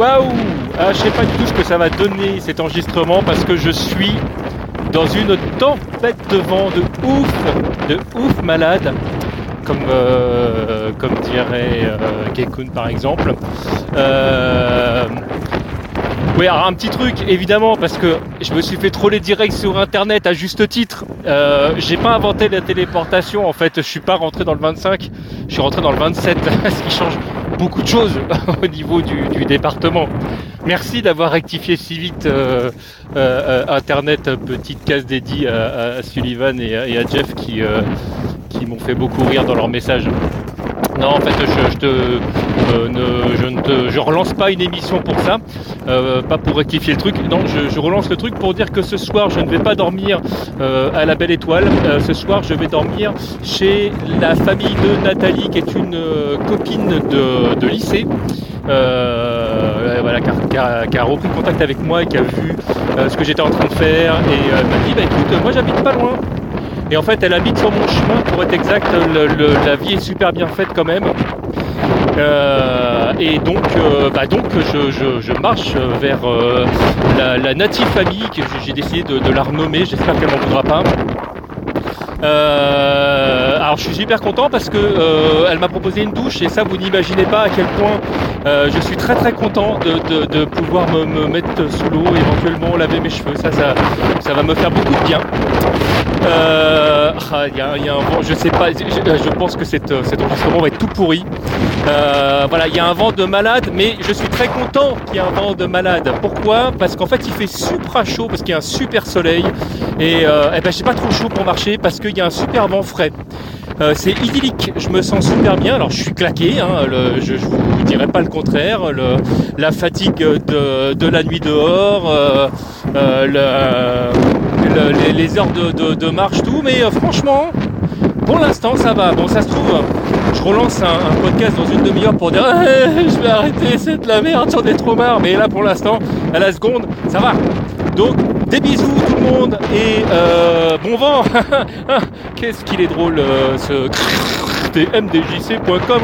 Waouh ah, Je sais pas du tout ce que ça va donner cet enregistrement parce que je suis dans une tempête de vent de ouf, de ouf malade, comme, euh, dirait euh, par exemple. Euh, oui, alors un petit truc, évidemment, parce que je me suis fait troller direct sur internet à juste titre. Euh, j'ai pas inventé la téléportation, en fait, je suis pas rentré dans le 25, je suis rentré dans le 27, ce qui change beaucoup de choses au niveau du, département. Merci d'avoir rectifié si vite euh, euh, Internet, petite case dédiée à, Sullivan et à, Jeff qui, qui m'ont fait beaucoup rire dans leur message. Non, en fait, je, te, euh, ne, relance pas une émission pour ça, euh, pas pour rectifier le truc. Non, je, relance le truc pour dire que ce soir, je ne vais pas dormir euh, à la Belle Étoile. ce soir, je vais dormir chez la famille de Nathalie, qui est une copine de, lycée. qui a, repris contact avec moi et qui a vu ce que j'étais en train de faire et m'a dit bah écoute moi j'habite pas loin et en fait, elle habite sur mon chemin, pour être exact. la vie est super bien faite quand même. Euh, et donc, euh, bah donc je, marche vers euh, la, native famille que j'ai décidé de, la renommer. J'espère qu'elle m'en voudra pas. alors je suis super content parce que elle m'a proposé une douche et ça vous n'imaginez pas à quel point je suis très très content de, pouvoir me, mettre sous l'eau, éventuellement laver mes cheveux. Ça, ça, ça va me faire beaucoup de bien. Euh, ah, y a, y a un vent, je sais pas, je, pense que cet, cet enregistrement va être tout pourri. Euh, voilà, il y a un vent de malade, mais je suis très content qu'il y ait un vent de malade. Pourquoi? Parce qu'en fait, il fait super chaud, parce qu'il y a un super soleil. Et, euh, eh ben, j'ai pas trop chaud pour marcher, parce qu'il y a un super vent frais. Euh, c'est idyllique, je me sens super bien. Alors je suis claqué, hein, je, ne vous dirai pas le contraire. la fatigue de, de, la nuit dehors, euh, euh, les, heures de, marche, tout. Mais franchement, pour l'instant ça va. Bon, ça se trouve, je relance un, podcast dans une demi-heure pour dire eh, je vais arrêter, c'est de la merde, j'en ai trop marre. Mais là pour l'instant, à la seconde, ça va. Donc des bisous tout le monde et euh, bon vent Qu'est-ce qu'il est drôle euh, ce mdjc.com